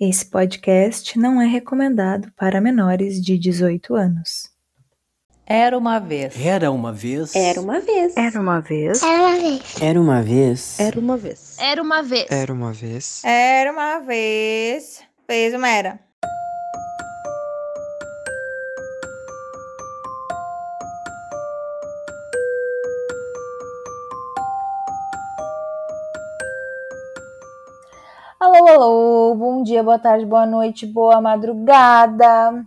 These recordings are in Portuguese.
Esse podcast não é recomendado para menores de 18 anos. Era uma vez. Era uma vez. Era uma vez. Era uma vez. Era uma vez. Era uma vez. Era uma vez. Era uma vez. Era uma vez. Era uma vez. Fez uma era. Dia, boa tarde, boa noite, boa madrugada.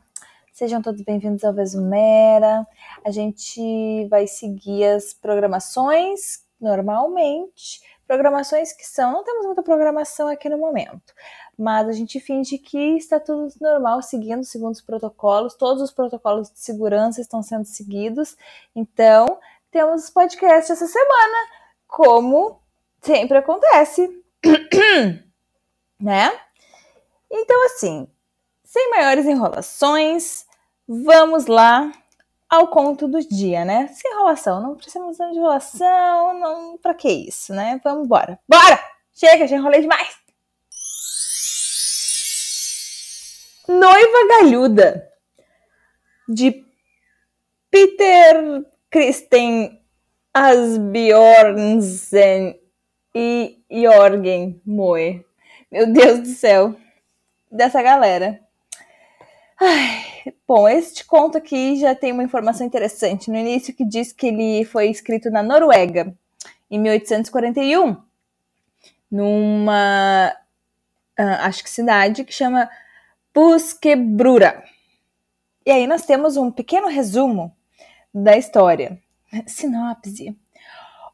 Sejam todos bem-vindos ao Vesumera. A gente vai seguir as programações normalmente, programações que são, não temos muita programação aqui no momento, mas a gente finge que está tudo normal, seguindo segundo os protocolos, todos os protocolos de segurança estão sendo seguidos. Então, temos podcast essa semana, como sempre acontece. né? Então, assim, sem maiores enrolações, vamos lá ao conto do dia, né? Sem enrolação, não precisamos de enrolação, não, pra que isso, né? Vamos embora. Bora! Chega, já enrolei demais! Noiva Galhuda, de Peter Christen Asbjornsen e Jorgen Moe. Meu Deus do céu. Dessa galera. Ai, bom, este conto aqui já tem uma informação interessante no início que diz que ele foi escrito na Noruega em 1841, numa uh, acho que cidade que chama Busquebrura. E aí nós temos um pequeno resumo da história. Sinopse.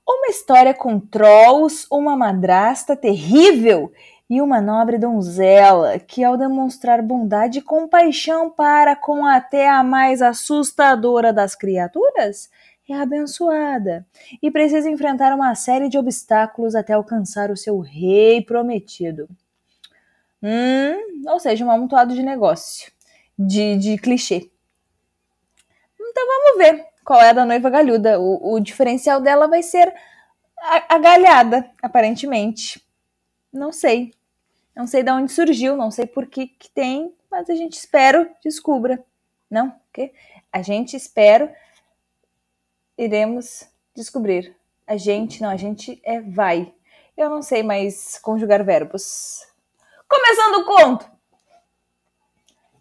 Uma história com trolls, uma madrasta terrível e uma nobre donzela que, ao demonstrar bondade e compaixão para com até a mais assustadora das criaturas, é abençoada e precisa enfrentar uma série de obstáculos até alcançar o seu rei prometido. Hum, ou seja, um amontoado de negócio, de, de clichê. Então vamos ver qual é a da noiva galhuda. O, o diferencial dela vai ser a, a galhada, aparentemente. Não sei. Não sei de onde surgiu, não sei por que, que tem, mas a gente espera descubra. Não? Okay? A gente espera iremos descobrir. A gente, não, a gente é vai. Eu não sei mais conjugar verbos. Começando o conto!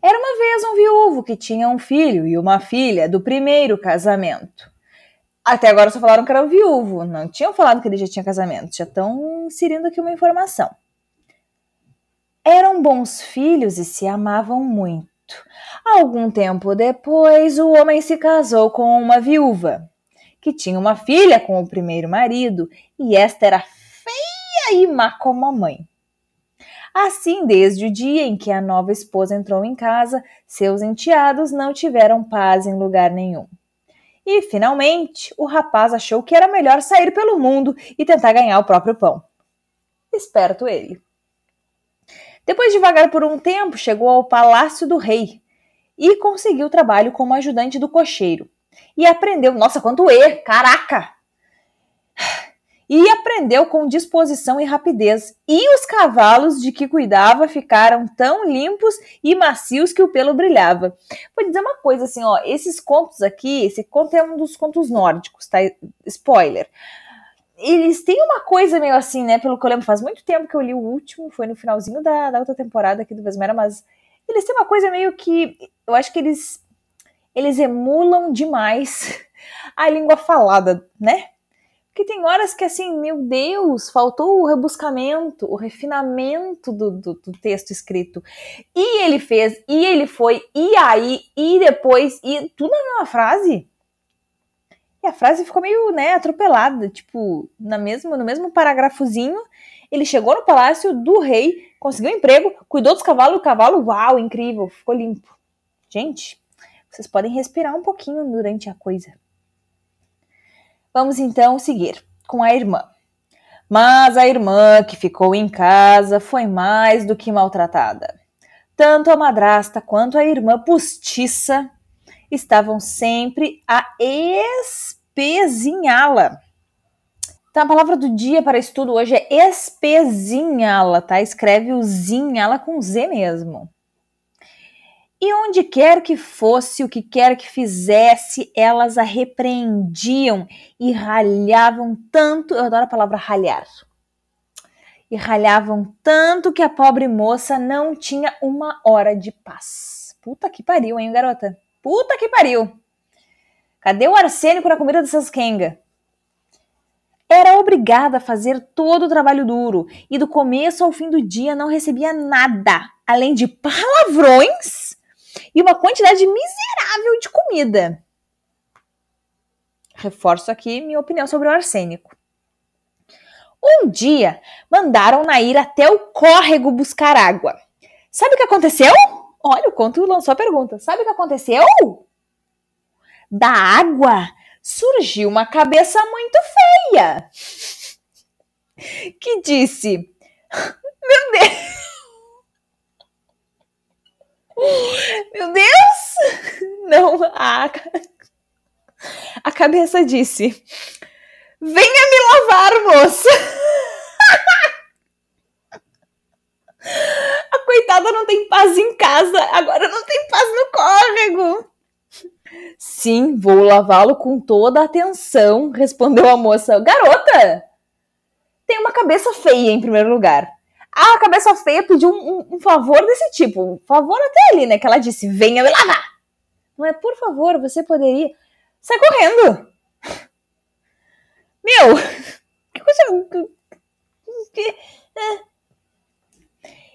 Era uma vez um viúvo que tinha um filho e uma filha do primeiro casamento. Até agora só falaram que era o viúvo, não tinham falado que ele já tinha casamento, já estão inserindo aqui uma informação. Eram bons filhos e se amavam muito. Algum tempo depois, o homem se casou com uma viúva, que tinha uma filha com o primeiro marido, e esta era feia e má como a mãe. Assim, desde o dia em que a nova esposa entrou em casa, seus enteados não tiveram paz em lugar nenhum. E, finalmente, o rapaz achou que era melhor sair pelo mundo e tentar ganhar o próprio pão. Esperto ele. Depois de vagar por um tempo, chegou ao palácio do rei e conseguiu trabalho como ajudante do cocheiro. E aprendeu, nossa, quanto E, caraca! E aprendeu com disposição e rapidez. E os cavalos de que cuidava ficaram tão limpos e macios que o pelo brilhava. Vou dizer uma coisa assim, ó, esses contos aqui, esse conto é um dos contos nórdicos, tá? Spoiler eles têm uma coisa meio assim, né? Pelo que eu lembro, faz muito tempo que eu li o último, foi no finalzinho da, da outra temporada aqui do Vesmera, mas eles têm uma coisa meio que. Eu acho que eles. Eles emulam demais a língua falada, né? Porque tem horas que, assim, meu Deus, faltou o rebuscamento, o refinamento do, do, do, texto escrito. E ele fez, e ele foi, e aí, e depois, e tudo na mesma frase a frase ficou meio, né, atropelada, tipo, na mesma, no mesmo parágrafozinho, ele chegou no palácio do rei, conseguiu emprego, cuidou dos cavalos, o cavalo, uau, incrível, ficou limpo. Gente, vocês podem respirar um pouquinho durante a coisa. Vamos então seguir com a irmã. Mas a irmã que ficou em casa foi mais do que maltratada. Tanto a madrasta quanto a irmã postiça estavam sempre a espezinhá-la. Então a palavra do dia para estudo hoje é espezinhala, tá? Escreve o zinhala com Z mesmo. E onde quer que fosse, o que quer que fizesse, elas a repreendiam e ralhavam tanto. Eu adoro a palavra ralhar. E ralhavam tanto que a pobre moça não tinha uma hora de paz. Puta que pariu, hein, garota? Puta que pariu! Cadê o arsênico na comida dessas quenga? Era obrigada a fazer todo o trabalho duro e do começo ao fim do dia não recebia nada, além de palavrões e uma quantidade miserável de comida. Reforço aqui minha opinião sobre o arsênico. Um dia, mandaram-na ir até o córrego buscar água. Sabe o que aconteceu? Olha, o conto lançou a pergunta. Sabe o que aconteceu? Da água surgiu uma cabeça muito feia que disse: Meu Deus! Meu Deus! Não, a, a cabeça disse: Venha me lavar, moça! A coitada não tem paz em casa, agora não tem paz no córrego. Sim, vou lavá-lo com toda a atenção, respondeu a moça. Garota, tem uma cabeça feia em primeiro lugar. Ah, a cabeça feia pediu um, um, um, favor desse tipo. Um favor até ali, né? Que ela disse: venha me lavar. Não é, por favor, você poderia. Sai correndo. Meu, que coisa. É.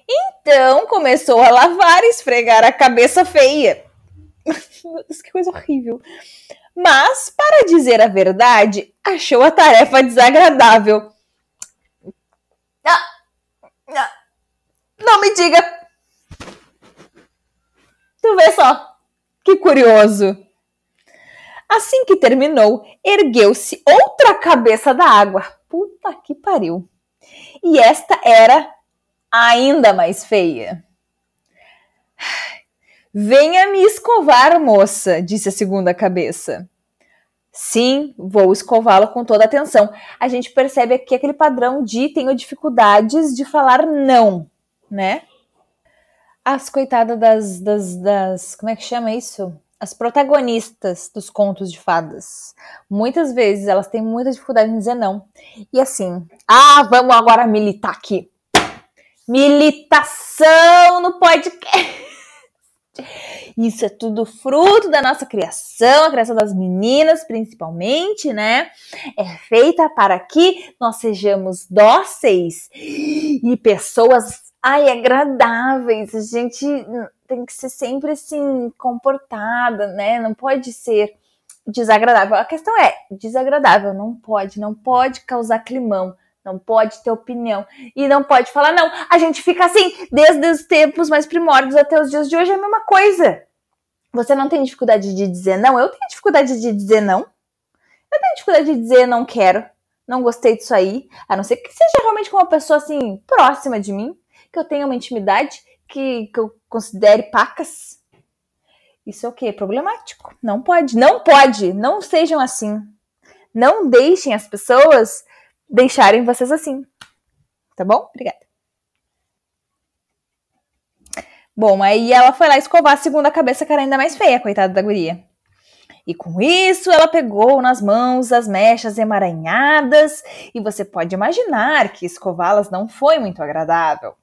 Então começou a lavar e esfregar a cabeça feia. Que coisa horrível. Mas, para dizer a verdade, achou a tarefa desagradável. Ah, não me diga. Tu vê só. Que curioso. Assim que terminou, ergueu-se outra cabeça da água. Puta que pariu. E esta era ainda mais feia. Venha me escovar, moça, disse a segunda cabeça. Sim, vou escová-lo com toda atenção. A gente percebe aqui aquele padrão de tenho dificuldades de falar não, né? As coitadas das, das, das. Como é que chama isso? As protagonistas dos contos de fadas. Muitas vezes elas têm muita dificuldade em dizer não. E assim, ah, vamos agora militar aqui. Militação no podcast. Isso é tudo fruto da nossa criação, a criação das meninas, principalmente, né? É feita para que nós sejamos dóceis e pessoas ai, agradáveis. A gente tem que ser sempre assim, comportada, né? Não pode ser desagradável. A questão é, desagradável, não pode, não pode causar climão. Não pode ter opinião. E não pode falar, não. A gente fica assim, desde os tempos mais primórdios até os dias de hoje, é a mesma coisa. Você não tem dificuldade de dizer não? Eu tenho dificuldade de dizer não. Eu tenho dificuldade de dizer não quero, não gostei disso aí. A não ser que seja realmente com uma pessoa assim, próxima de mim, que eu tenha uma intimidade, que, que eu considere pacas. Isso é o quê? Problemático. Não pode. Não pode. Não sejam assim. Não deixem as pessoas deixarem vocês assim. Tá bom? Obrigada. Bom, aí ela foi lá escovar a segunda cabeça, que era ainda mais feia, coitada da guria. E com isso, ela pegou nas mãos as mechas emaranhadas, e você pode imaginar que escová-las não foi muito agradável.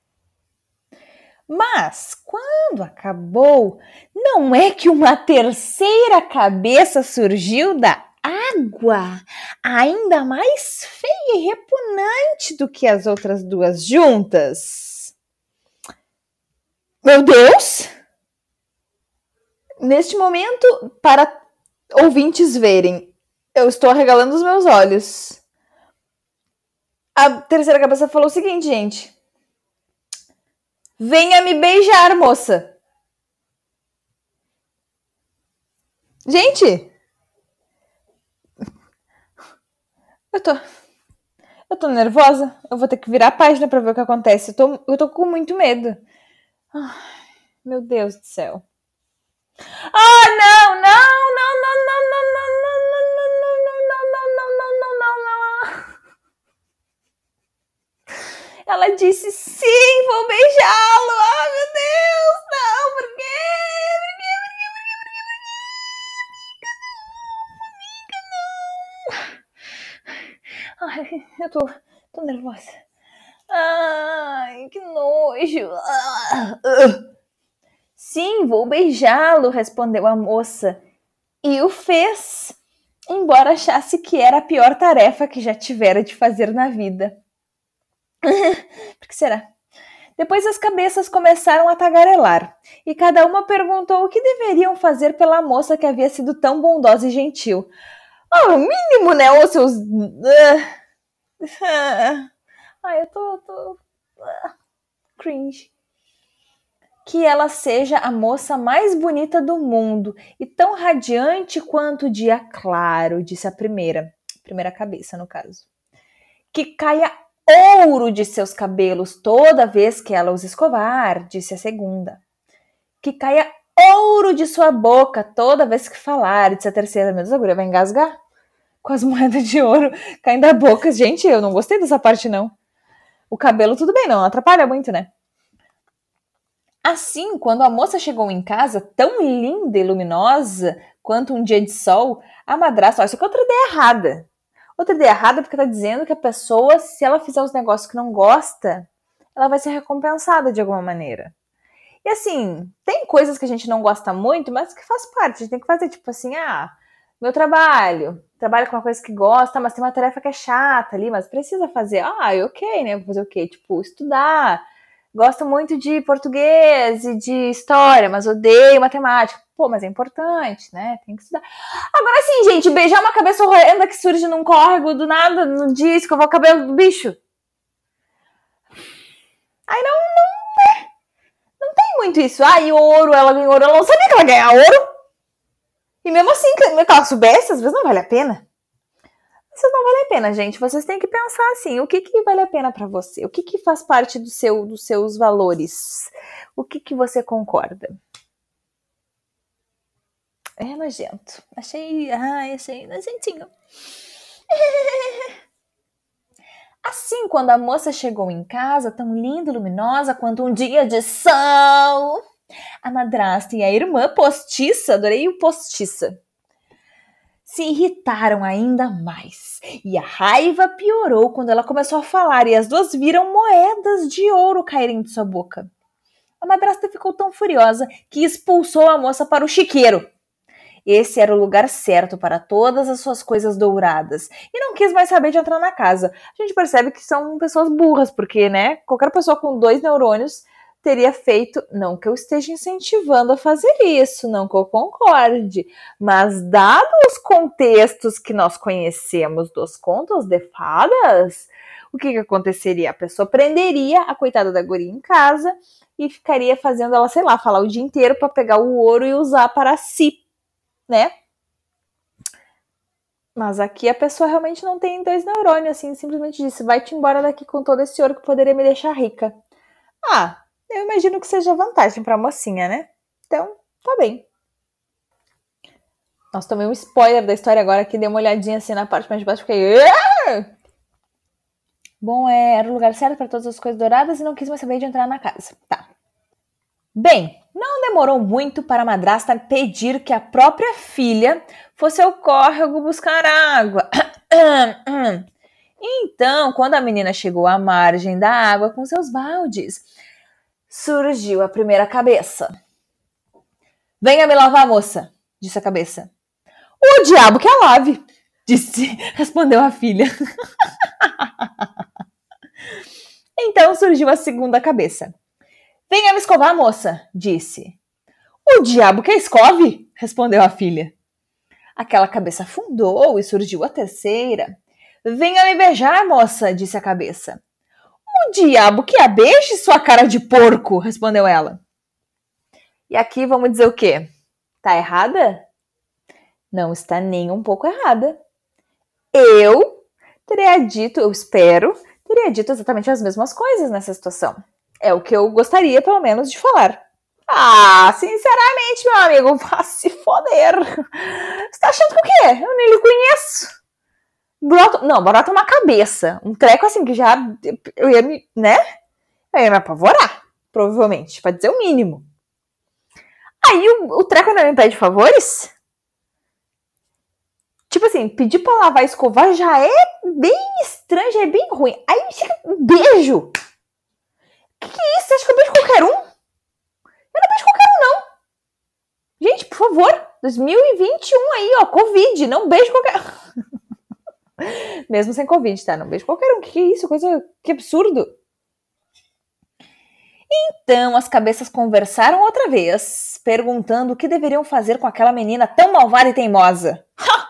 Mas, quando acabou, não é que uma terceira cabeça surgiu da água ainda mais feia e repugnante do que as outras duas juntas. Meu Deus! Neste momento, para ouvintes verem, eu estou arregalando os meus olhos. A terceira cabeça falou o seguinte, gente. Venha me beijar, moça. Gente, Eu tô. Eu tô nervosa. Eu vou ter que virar a página para ver o que acontece. Eu tô, eu tô com muito medo. Ai, meu Deus do céu. Ah, não, não, não, não, não, não, não, não, não, não, não, não, não, não, não, não, não. Ela disse sim, vou beijá-lo. Ah, meu Deus. Ai, eu tô, tô nervosa. Ai, que nojo. Sim, vou beijá-lo, respondeu a moça. E o fez, embora achasse que era a pior tarefa que já tivera de fazer na vida. Por que será? Depois as cabeças começaram a tagarelar, e cada uma perguntou o que deveriam fazer pela moça que havia sido tão bondosa e gentil. Oh, o mínimo, né, os seus... Ai, eu tô... tô... Cringe. Que ela seja a moça mais bonita do mundo e tão radiante quanto o dia claro, disse a primeira. Primeira cabeça, no caso. Que caia ouro de seus cabelos toda vez que ela os escovar, disse a segunda. Que caia ouro de sua boca toda vez que falar, a terceira. Meu Deus, vai engasgar com as moedas de ouro caindo da boca. Gente, eu não gostei dessa parte, não. O cabelo, tudo bem, não atrapalha muito, né? Assim, quando a moça chegou em casa, tão linda e luminosa quanto um dia de sol, a madrasta, olha, isso aqui é outra ideia errada. Outra ideia errada porque tá dizendo que a pessoa, se ela fizer os negócios que não gosta, ela vai ser recompensada de alguma maneira. E assim, tem coisas que a gente não gosta muito, mas que faz parte. A gente tem que fazer, tipo assim, ah, meu trabalho, trabalho com uma coisa que gosta, mas tem uma tarefa que é chata ali, mas precisa fazer. Ah, ok, né? Vou fazer o quê? Tipo, estudar. Gosto muito de português e de história, mas odeio matemática. Pô, mas é importante, né? Tem que estudar. Agora sim, gente, beijar uma cabeça horrenda que surge num córrego do nada, no dia, escovar o cabelo do bicho. Aí não, não, muito isso. Ah, e ouro, ela ganhou ouro. Ela não sabia que ela ganhar ouro. E mesmo assim, que ela soubesse, às vezes não vale a pena. Isso não vale a pena, gente. Vocês têm que pensar assim: o que, que vale a pena para você? O que, que faz parte do seu, dos seus valores? O que, que você concorda? É nojento. Achei. Ai, achei nojentinho. Assim, quando a moça chegou em casa, tão linda e luminosa quanto um dia de sol, a madrasta e a irmã postiça, adorei o postiça, se irritaram ainda mais. E a raiva piorou quando ela começou a falar e as duas viram moedas de ouro caírem de sua boca. A madrasta ficou tão furiosa que expulsou a moça para o chiqueiro. Esse era o lugar certo para todas as suas coisas douradas. E não quis mais saber de entrar na casa. A gente percebe que são pessoas burras, porque, né, qualquer pessoa com dois neurônios teria feito, não que eu esteja incentivando a fazer isso, não que eu concorde, mas dados os contextos que nós conhecemos dos contos de fadas, o que, que aconteceria? A pessoa prenderia a coitada da guria em casa e ficaria fazendo ela, sei lá, falar o dia inteiro para pegar o ouro e usar para si, né? Mas aqui a pessoa realmente não tem dois neurônios, assim, simplesmente disse: vai-te embora daqui com todo esse ouro que poderia me deixar rica. Ah, eu imagino que seja vantagem para a mocinha, né? Então, tá bem. Nossa, tomei um spoiler da história agora que dei uma olhadinha assim na parte mais de baixo, fiquei. Bom, é, era o lugar certo para todas as coisas douradas e não quis mais saber de entrar na casa. Tá. Bem, não demorou muito para a madrasta pedir que a própria filha fosse ao córrego buscar água. Então, quando a menina chegou à margem da água com seus baldes, surgiu a primeira cabeça. Venha me lavar, moça, disse a cabeça. O diabo que a lave, disse, respondeu a filha. então surgiu a segunda cabeça. Venha me escovar, moça, disse. O diabo que escove, respondeu a filha. Aquela cabeça afundou e surgiu a terceira. Venha me beijar, moça, disse a cabeça. O diabo que a beije, sua cara de porco, respondeu ela. E aqui vamos dizer o quê? Tá errada? Não está nem um pouco errada. Eu teria dito, eu espero, teria dito exatamente as mesmas coisas nessa situação. É o que eu gostaria, pelo menos, de falar. Ah, sinceramente, meu amigo, vá se foder. Você tá achando que o quê? Eu nem lhe conheço. brota, não, brota uma cabeça. Um treco assim que já eu ia me, né? Eu ia me apavorar, provavelmente, pra dizer o mínimo. Aí o, o treco não me pede favores? Tipo assim, pedir pra lavar e escovar já é bem estranho, já é bem ruim. Aí chega um beijo. Que que é isso? Você acha que eu beijo qualquer um? Eu não beijo qualquer um, não. Gente, por favor, 2021 aí, ó, Covid, não beijo qualquer Mesmo sem Covid, tá? Não beijo qualquer um. Que que é isso? Coisa que absurdo. Então as cabeças conversaram outra vez, perguntando o que deveriam fazer com aquela menina tão malvada e teimosa. Ha!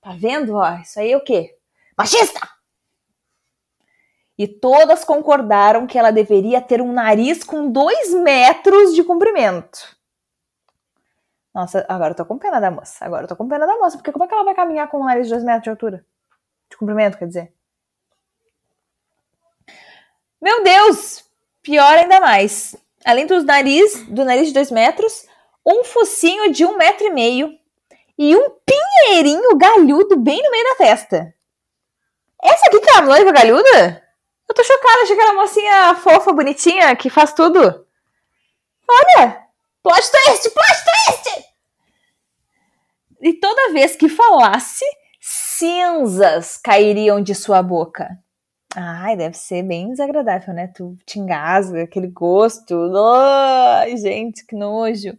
Tá vendo? Ó, isso aí é o quê? Machista! E todas concordaram que ela deveria ter um nariz com dois metros de comprimento. Nossa, agora eu tô com pena da moça. Agora eu tô com pena da moça, porque como é que ela vai caminhar com um nariz de dois metros de altura? De comprimento, quer dizer. Meu Deus! Pior ainda mais. Além do nariz, do nariz de dois metros, um focinho de um metro e meio e um pinheirinho galhudo bem no meio da testa. Essa aqui que é a galhuda? Eu tô chocada, achei que era mocinha fofa, bonitinha, que faz tudo. Olha! Plot twist, plot twist! E toda vez que falasse, cinzas cairiam de sua boca. Ai, deve ser bem desagradável, né? Tu te engasga, aquele gosto. Ai, gente, que nojo.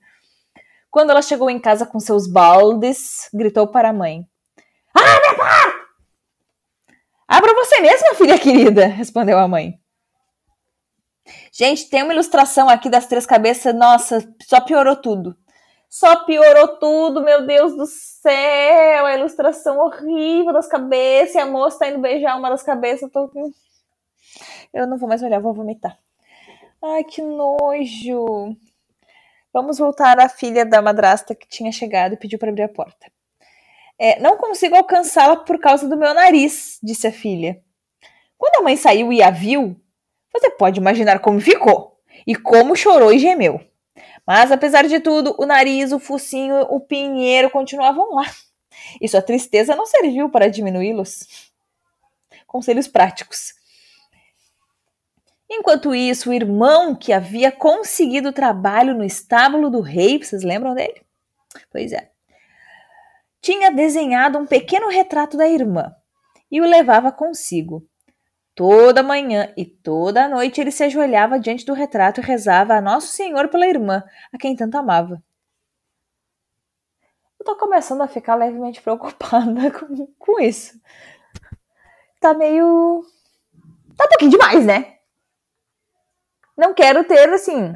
Quando ela chegou em casa com seus baldes, gritou para a mãe: pá! Abra você mesma, filha querida, respondeu a mãe. Gente, tem uma ilustração aqui das três cabeças. Nossa, só piorou tudo. Só piorou tudo, meu Deus do céu. A ilustração horrível das cabeças. E a moça tá indo beijar uma das cabeças. Eu, tô... eu não vou mais olhar, vou vomitar. Ai, que nojo. Vamos voltar à filha da madrasta que tinha chegado e pediu para abrir a porta. É, não consigo alcançá-la por causa do meu nariz, disse a filha. Quando a mãe saiu e a viu, você pode imaginar como ficou e como chorou e gemeu. Mas apesar de tudo, o nariz, o focinho, o pinheiro continuavam lá. E sua tristeza não serviu para diminuí-los. Conselhos práticos. Enquanto isso, o irmão que havia conseguido trabalho no estábulo do rei, vocês lembram dele? Pois é. Tinha desenhado um pequeno retrato da irmã e o levava consigo. Toda manhã e toda noite ele se ajoelhava diante do retrato e rezava a Nosso Senhor pela irmã, a quem tanto amava. Eu tô começando a ficar levemente preocupada com, com isso. Tá meio. Tá um pouquinho demais, né? não quero ter, assim,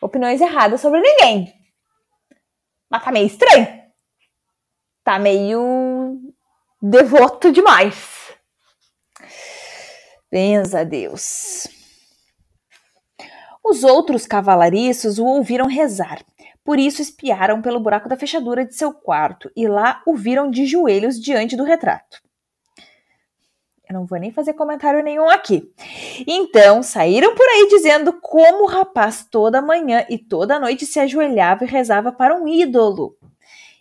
opiniões erradas sobre ninguém. Mas tá meio estranho. Tá meio devoto demais. Benza Deus. Os outros cavalariços o ouviram rezar. Por isso espiaram pelo buraco da fechadura de seu quarto e lá o viram de joelhos diante do retrato. Eu não vou nem fazer comentário nenhum aqui. Então, saíram por aí dizendo como o rapaz toda manhã e toda noite se ajoelhava e rezava para um ídolo.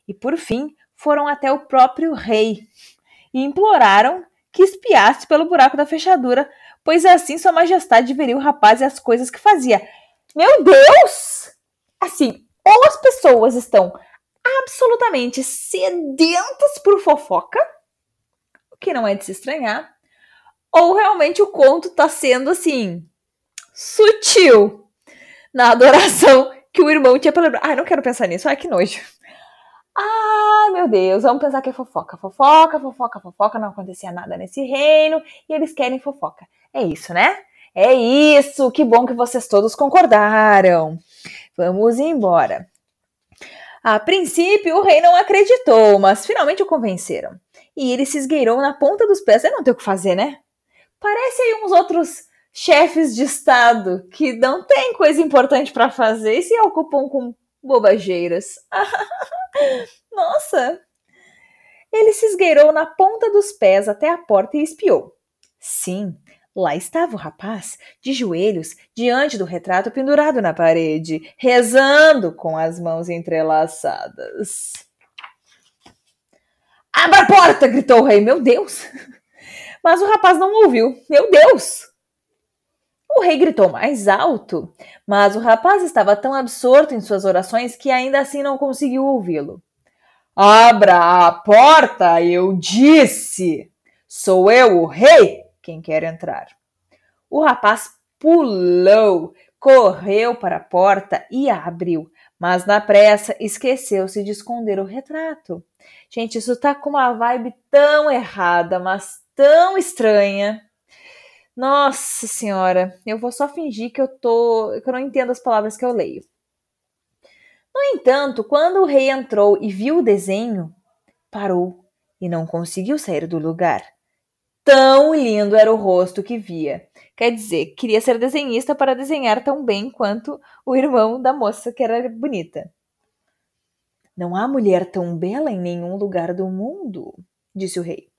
E por fim, foram até o próprio rei e imploraram que espiasse pelo buraco da fechadura, pois assim Sua Majestade veria o rapaz e as coisas que fazia. Meu Deus! Assim, ou as pessoas estão absolutamente sedentas por fofoca, o que não é de se estranhar, ou realmente o conto tá sendo assim sutil na adoração que o irmão tinha pela. Ai, não quero pensar nisso. Ai, que nojo. Ah, meu Deus, vamos pensar que é fofoca. Fofoca, fofoca, fofoca, não acontecia nada nesse reino e eles querem fofoca. É isso, né? É isso, que bom que vocês todos concordaram. Vamos embora. A princípio, o rei não acreditou, mas finalmente o convenceram. E ele se esgueirou na ponta dos pés. Eu não tenho o que fazer, né? Parece aí uns outros chefes de Estado que não tem coisa importante para fazer e se ocupam com bobageiras. Nossa! Ele se esgueirou na ponta dos pés até a porta e espiou. Sim, lá estava o rapaz, de joelhos, diante do retrato pendurado na parede, rezando com as mãos entrelaçadas. Abra a porta! gritou o rei. Meu Deus! Mas o rapaz não ouviu. Meu Deus! O rei gritou mais alto, mas o rapaz estava tão absorto em suas orações que ainda assim não conseguiu ouvi-lo. Abra a porta, eu disse! Sou eu, o rei, quem quer entrar. O rapaz pulou, correu para a porta e a abriu, mas na pressa esqueceu-se de esconder o retrato. Gente, isso tá com uma vibe tão errada, mas tão estranha. Nossa senhora, eu vou só fingir que eu tô, que eu não entendo as palavras que eu leio. No entanto, quando o rei entrou e viu o desenho, parou e não conseguiu sair do lugar. Tão lindo era o rosto que via. Quer dizer, queria ser desenhista para desenhar tão bem quanto o irmão da moça que era bonita. Não há mulher tão bela em nenhum lugar do mundo, disse o rei.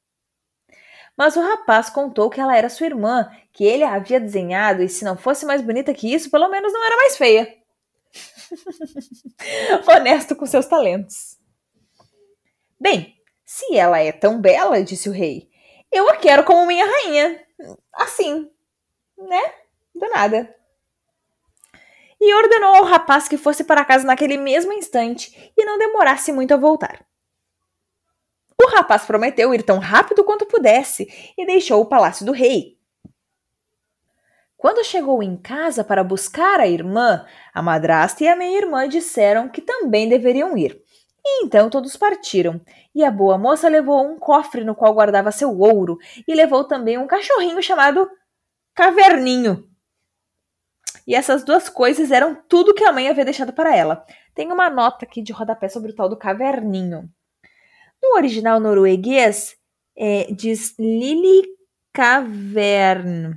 Mas o rapaz contou que ela era sua irmã, que ele a havia desenhado e se não fosse mais bonita que isso, pelo menos não era mais feia. Honesto com seus talentos. Bem, se ela é tão bela, disse o rei, eu a quero como minha rainha. Assim, né? Do nada. E ordenou ao rapaz que fosse para casa naquele mesmo instante e não demorasse muito a voltar. O rapaz prometeu ir tão rápido quanto pudesse e deixou o palácio do rei. Quando chegou em casa para buscar a irmã, a madrasta e a meia-irmã disseram que também deveriam ir. E então todos partiram, e a boa moça levou um cofre no qual guardava seu ouro, e levou também um cachorrinho chamado Caverninho. E essas duas coisas eram tudo que a mãe havia deixado para ela. Tem uma nota aqui de rodapé sobre o tal do Caverninho. No original norueguês, é, diz Lili Cavern,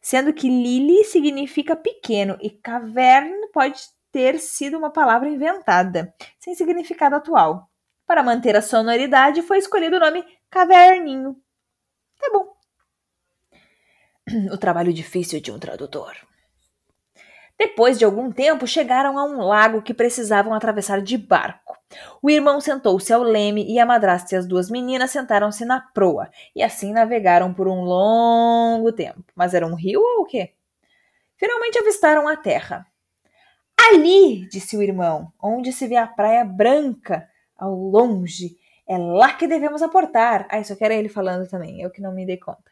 sendo que Lili significa pequeno e Cavern pode ter sido uma palavra inventada, sem significado atual. Para manter a sonoridade, foi escolhido o nome Caverninho. Tá bom. O trabalho difícil de um tradutor. Depois de algum tempo, chegaram a um lago que precisavam atravessar de barco. O irmão sentou-se ao leme e a madrasta e as duas meninas sentaram-se na proa, e assim navegaram por um longo tempo. Mas era um rio ou o quê? Finalmente avistaram a terra. Ali, disse o irmão, onde se vê a praia branca ao longe. É lá que devemos aportar. Ah, isso aqui era ele falando também, eu que não me dei conta.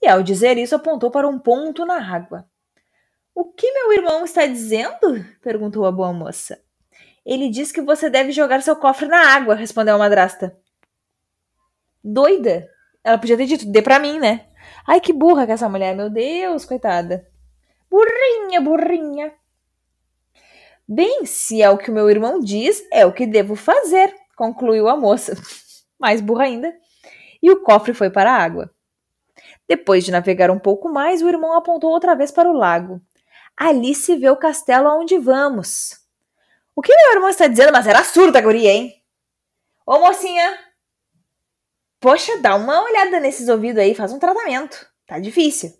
E ao dizer isso, apontou para um ponto na água. O que meu irmão está dizendo? perguntou a boa moça. Ele diz que você deve jogar seu cofre na água, respondeu a madrasta. Doida? Ela podia ter dito, dê pra mim, né? Ai, que burra que essa mulher, meu Deus, coitada. Burrinha, burrinha. Bem, se é o que o meu irmão diz, é o que devo fazer, concluiu a moça. Mais burra ainda. E o cofre foi para a água. Depois de navegar um pouco mais, o irmão apontou outra vez para o lago. Ali se vê o castelo aonde vamos. O que meu irmão está dizendo? Mas era surda, guria, hein? Ô, mocinha! Poxa, dá uma olhada nesses ouvidos aí, faz um tratamento. Tá difícil.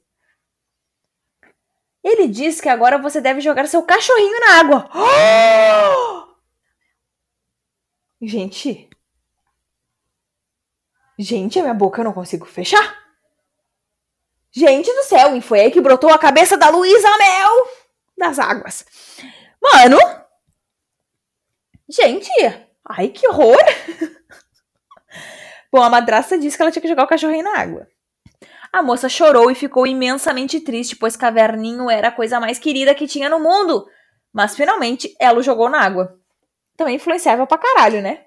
Ele diz que agora você deve jogar seu cachorrinho na água. Gente. Gente, a minha boca eu não consigo fechar. Gente do céu, e foi aí que brotou a cabeça da Luísa Mel das águas. Mano, Gente, ai que horror! Bom, a madrasta disse que ela tinha que jogar o cachorrinho na água. A moça chorou e ficou imensamente triste, pois Caverninho era a coisa mais querida que tinha no mundo. Mas finalmente ela o jogou na água. Também influenciável pra caralho, né?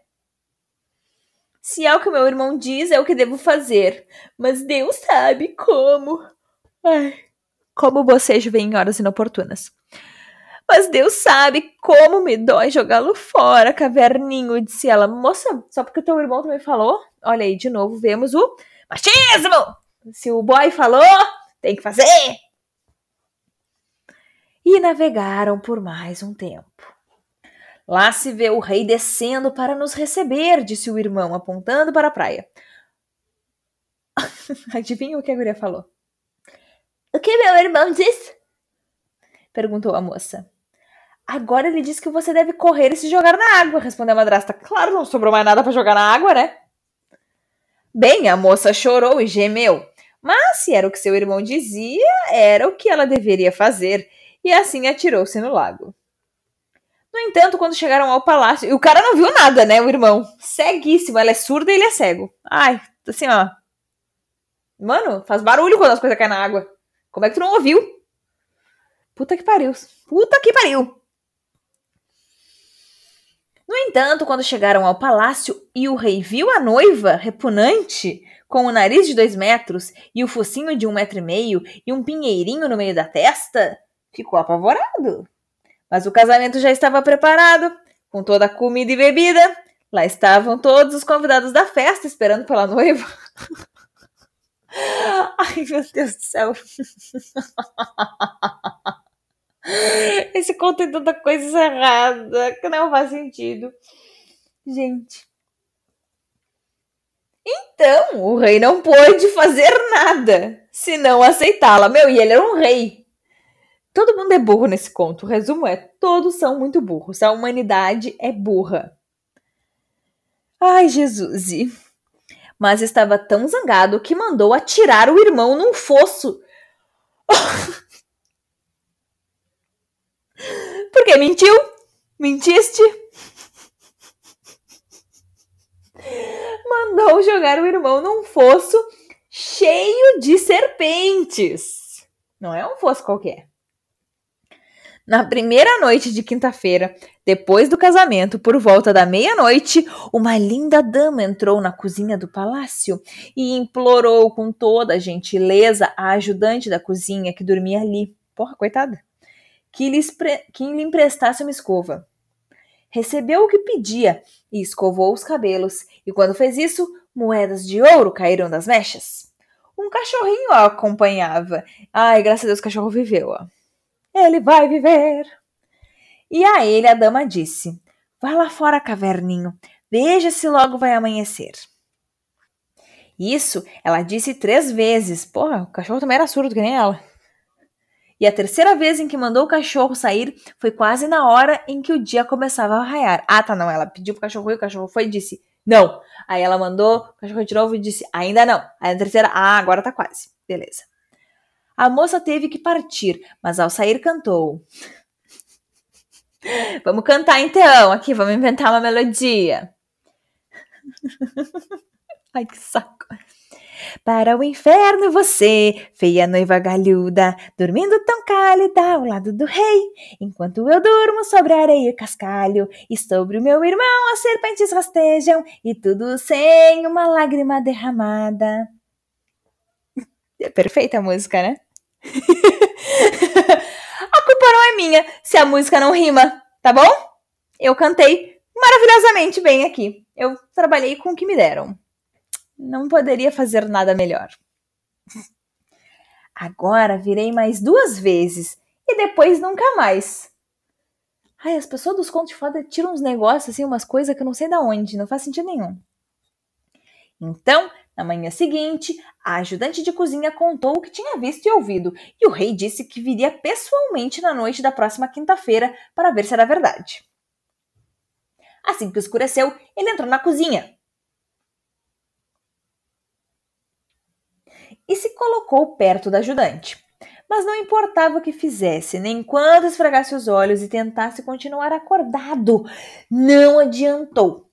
Se é o que meu irmão diz, é o que devo fazer. Mas Deus sabe como. Ai, como bocejo vem em horas inoportunas. Mas Deus sabe como me dói jogá-lo fora, caverninho, disse ela. Moça, só porque o teu irmão também falou? Olha aí, de novo, vemos o machismo! Se o boy falou, tem que fazer! E navegaram por mais um tempo. Lá se vê o rei descendo para nos receber, disse o irmão, apontando para a praia. Adivinha o que a guria falou? O que meu irmão disse? perguntou a moça. Agora ele diz que você deve correr e se jogar na água, respondeu a madrasta. Claro, não sobrou mais nada para jogar na água, né? Bem, a moça chorou e gemeu. Mas se era o que seu irmão dizia, era o que ela deveria fazer, e assim atirou-se no lago. No entanto, quando chegaram ao palácio, e o cara não viu nada, né, o irmão? Ceguíssimo, ela é surda e ele é cego. Ai, assim, ó. Mano, faz barulho quando as coisas caem na água. Como é que tu não ouviu? Puta que pariu. Puta que pariu. No entanto, quando chegaram ao palácio e o rei viu a noiva repugnante, com o nariz de dois metros e o focinho de um metro e meio e um pinheirinho no meio da testa, ficou apavorado. Mas o casamento já estava preparado, com toda a comida e bebida. Lá estavam todos os convidados da festa esperando pela noiva. Ai, meu Deus do céu. Esse conto tem tanta coisa errada que não faz sentido. Gente. Então, o rei não pôde fazer nada senão aceitá-la. Meu, e ele era um rei. Todo mundo é burro nesse conto. O resumo é: todos são muito burros. A humanidade é burra. Ai, Jesus. Mas estava tão zangado que mandou atirar o irmão num fosso. Por que mentiu? Mentiste? Mandou jogar o irmão num fosso cheio de serpentes. Não é um fosso qualquer. Na primeira noite de quinta-feira, depois do casamento, por volta da meia-noite, uma linda dama entrou na cozinha do palácio e implorou com toda a gentileza a ajudante da cozinha que dormia ali. Porra, coitada que lhe, que lhe emprestasse uma escova. Recebeu o que pedia e escovou os cabelos, e quando fez isso, moedas de ouro caíram das mechas. Um cachorrinho a acompanhava. Ai, graças a Deus o cachorro viveu. Ó. Ele vai viver. E a ele a dama disse: Vá lá fora, caverninho, veja se logo vai amanhecer. Isso ela disse três vezes. Porra, o cachorro também era surdo, que nem ela. E a terceira vez em que mandou o cachorro sair foi quase na hora em que o dia começava a raiar. Ah, tá, não. Ela pediu pro cachorro ir, o cachorro foi e disse não. Aí ela mandou o cachorro de novo e disse ainda não. Aí a terceira, ah, agora tá quase. Beleza. A moça teve que partir, mas ao sair cantou. vamos cantar então, aqui, vamos inventar uma melodia. Ai, que saco. Para o inferno você, feia noiva galhuda, dormindo tão cálida ao lado do rei, enquanto eu durmo sobre areia e cascalho, e sobre o meu irmão as serpentes rastejam, e tudo sem uma lágrima derramada. É perfeita a música, né? a culpa não é minha se a música não rima, tá bom? Eu cantei maravilhosamente bem aqui. Eu trabalhei com o que me deram. Não poderia fazer nada melhor. Agora virei mais duas vezes e depois nunca mais. Ai, as pessoas dos contos de fada tiram uns negócios assim, umas coisas que eu não sei da onde, não faz sentido nenhum. Então, na manhã seguinte, a ajudante de cozinha contou o que tinha visto e ouvido, e o rei disse que viria pessoalmente na noite da próxima quinta-feira para ver se era verdade. Assim que escureceu, ele entrou na cozinha, e se colocou perto da ajudante. Mas não importava o que fizesse, nem quanto esfregasse os olhos e tentasse continuar acordado, não adiantou,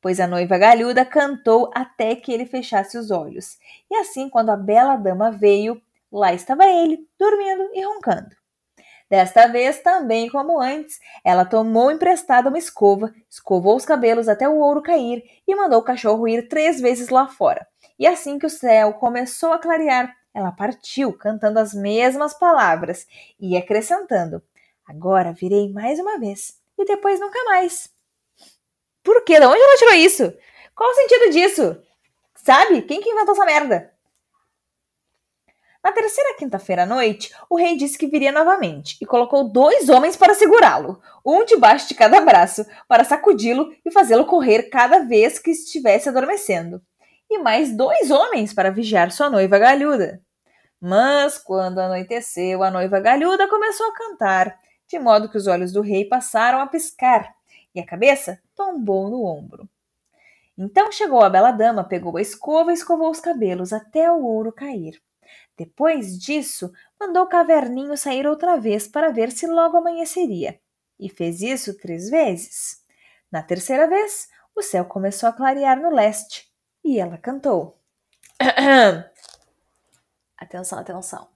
pois a noiva galhuda cantou até que ele fechasse os olhos. E assim, quando a bela dama veio, lá estava ele, dormindo e roncando. Desta vez, também como antes, ela tomou emprestada uma escova, escovou os cabelos até o ouro cair e mandou o cachorro ir três vezes lá fora. E assim que o céu começou a clarear, ela partiu cantando as mesmas palavras e acrescentando: Agora virei mais uma vez e depois nunca mais. Por quê? De onde ela tirou isso? Qual o sentido disso? Sabe? Quem que inventou essa merda? Na terceira quinta-feira à noite, o rei disse que viria novamente e colocou dois homens para segurá-lo, um debaixo de cada braço, para sacudi-lo e fazê-lo correr cada vez que estivesse adormecendo e mais dois homens para vigiar sua noiva galhuda. Mas quando anoiteceu, a noiva galhuda começou a cantar, de modo que os olhos do rei passaram a piscar e a cabeça tombou no ombro. Então chegou a bela dama, pegou a escova e escovou os cabelos até o ouro cair. Depois disso, mandou Caverninho sair outra vez para ver se logo amanheceria, e fez isso três vezes. Na terceira vez, o céu começou a clarear no leste, e ela cantou. atenção, atenção.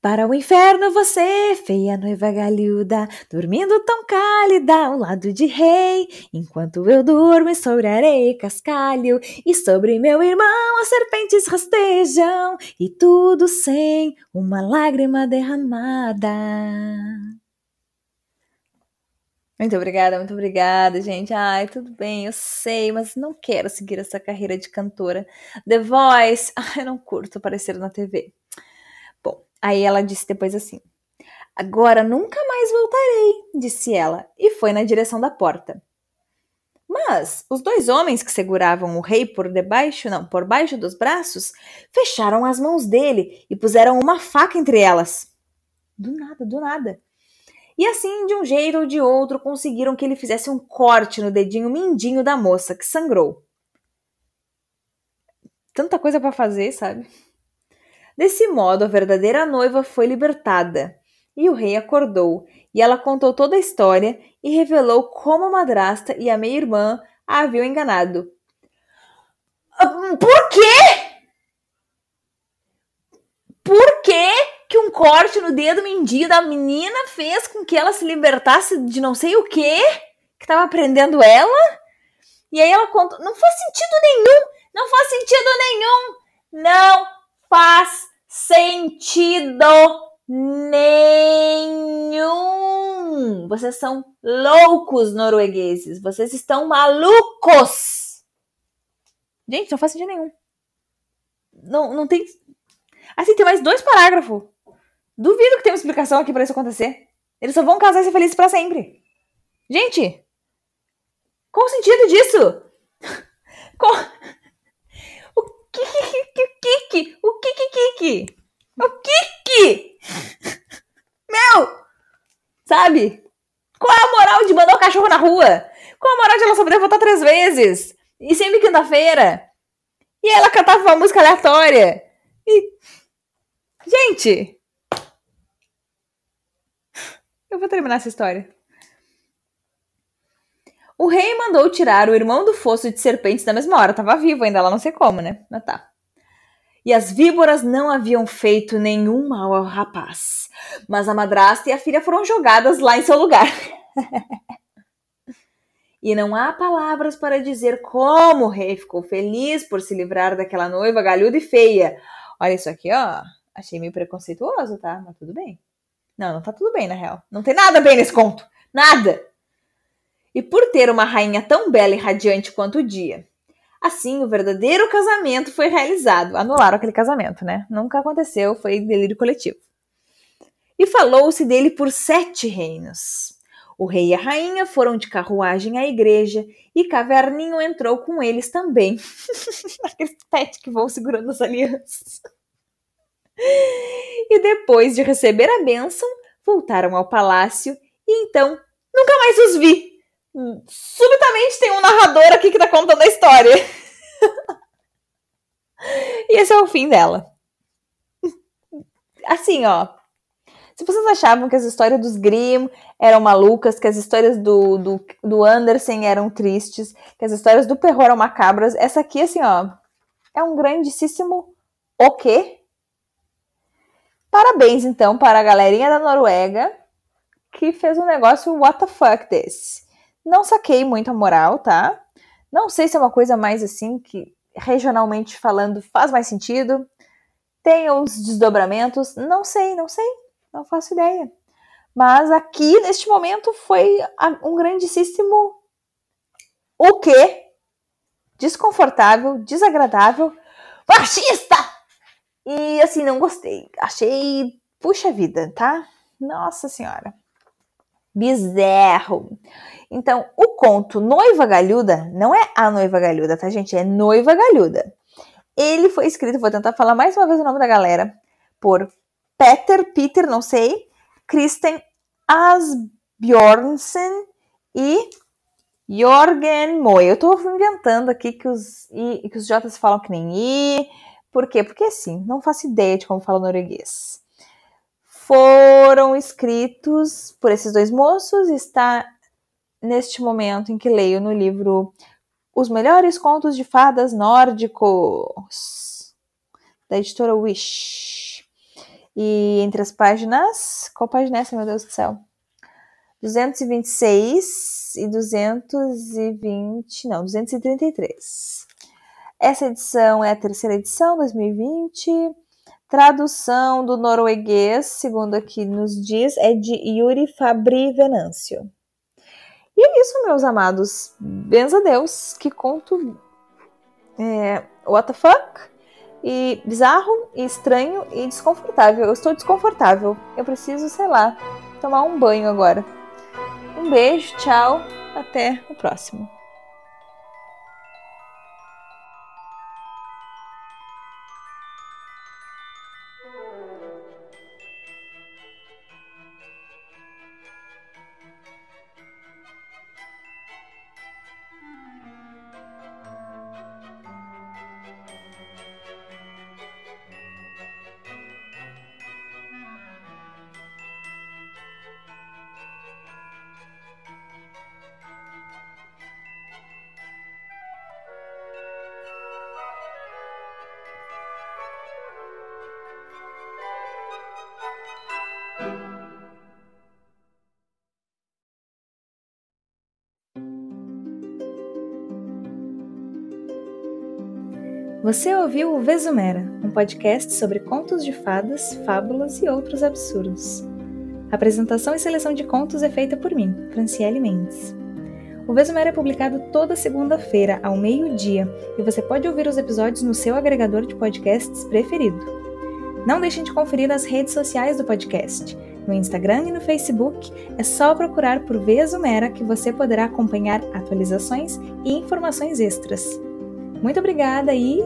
Para o inferno você, feia noiva galhuda, dormindo tão cálida ao lado de rei, enquanto eu durmo sobre areia e cascalho, e sobre meu irmão as serpentes rastejam, e tudo sem uma lágrima derramada. Muito obrigada, muito obrigada, gente. Ai, tudo bem, eu sei, mas não quero seguir essa carreira de cantora. The Voice, ai, não curto aparecer na TV. Aí ela disse depois assim: Agora nunca mais voltarei, disse ela, e foi na direção da porta. Mas os dois homens que seguravam o rei por debaixo, não, por baixo dos braços, fecharam as mãos dele e puseram uma faca entre elas. Do nada, do nada. E assim, de um jeito ou de outro, conseguiram que ele fizesse um corte no dedinho mindinho da moça, que sangrou. Tanta coisa para fazer, sabe? Desse modo, a verdadeira noiva foi libertada. E o rei acordou, e ela contou toda a história e revelou como a madrasta e a meia-irmã a haviam enganado. Por quê? Por quê que um corte no dedo mindinho da menina fez com que ela se libertasse de não sei o quê que estava prendendo ela? E aí ela contou. Não faz sentido nenhum! Não faz sentido nenhum! Não faz sentido nenhum. Vocês são loucos noruegueses. Vocês estão malucos. Gente, não faz sentido nenhum. Não, não tem. Assim, tem mais dois parágrafos. Duvido que tenha uma explicação aqui para isso acontecer. Eles só vão casar e ser felizes para sempre. Gente, qual o sentido disso? Qual que O que que O que Meu! Sabe? Qual é a moral de mandar o cachorro na rua? Qual a moral de ela só poder votar três vezes? E sempre quinta-feira? E ela cantava uma música aleatória? E. Gente! Eu vou terminar essa história. O rei mandou tirar o irmão do fosso de serpentes na mesma hora. Tava vivo ainda, lá não sei como, né? Mas tá. E as víboras não haviam feito nenhum mal ao rapaz. Mas a madrasta e a filha foram jogadas lá em seu lugar. e não há palavras para dizer como o rei ficou feliz por se livrar daquela noiva galhuda e feia. Olha isso aqui, ó. Achei meio preconceituoso, tá? Mas tudo bem. Não, não tá tudo bem, na real. Não tem nada bem nesse conto. Nada! e por ter uma rainha tão bela e radiante quanto o dia. Assim, o verdadeiro casamento foi realizado. Anularam aquele casamento, né? Nunca aconteceu, foi delírio coletivo. E falou-se dele por sete reinos. O rei e a rainha foram de carruagem à igreja e Caverninho entrou com eles também. Aqueles pets que vão segurando as alianças. E depois de receber a bênção, voltaram ao palácio e então nunca mais os vi subitamente tem um narrador aqui que tá contando a história. e esse é o fim dela. Assim, ó. Se vocês achavam que as histórias dos Grimm eram malucas, que as histórias do, do, do Andersen eram tristes, que as histórias do Perro eram macabras, essa aqui, assim, ó, é um grandíssimo o quê? Parabéns, então, para a galerinha da Noruega que fez um negócio what the fuck desse. Não saquei muito a moral, tá? Não sei se é uma coisa mais assim que regionalmente falando faz mais sentido. Tem os desdobramentos, não sei, não sei, não faço ideia. Mas aqui neste momento foi um grandíssimo o quê? Desconfortável, desagradável, machista! E assim, não gostei. Achei, puxa vida, tá? Nossa senhora. Bizarro. Então, o conto Noiva Galhuda não é a Noiva Galhuda, tá, gente? É Noiva Galhuda. Ele foi escrito, vou tentar falar mais uma vez o nome da galera, por Peter, Peter, não sei, Kristen Asbjornsen e Jorgen Moe. Eu tô inventando aqui que os, I, que os J's falam que nem I. Por quê? Porque assim, não faço ideia de como fala norueguês. Foram escritos por esses dois moços, está neste momento em que leio no livro Os Melhores Contos de Fadas Nórdicos, da editora Wish. E entre as páginas, qual página é essa, meu Deus do céu? 226 e 220, não, 233. Essa edição é a terceira edição, 2020. Tradução do norueguês, segundo aqui nos diz, é de Yuri Fabri Venâncio. E é isso, meus amados. Benza Deus, que conto é, what the fuck, e bizarro, e estranho, e desconfortável. Eu estou desconfortável. Eu preciso, sei lá, tomar um banho agora. Um beijo, tchau, até o próximo. Você ouviu o Vesumera, um podcast sobre contos de fadas, fábulas e outros absurdos. A apresentação e seleção de contos é feita por mim, Franciele Mendes. O Vesumera é publicado toda segunda-feira, ao meio-dia, e você pode ouvir os episódios no seu agregador de podcasts preferido. Não deixem de conferir as redes sociais do podcast. No Instagram e no Facebook é só procurar por Vesumera que você poderá acompanhar atualizações e informações extras. Muito obrigada e!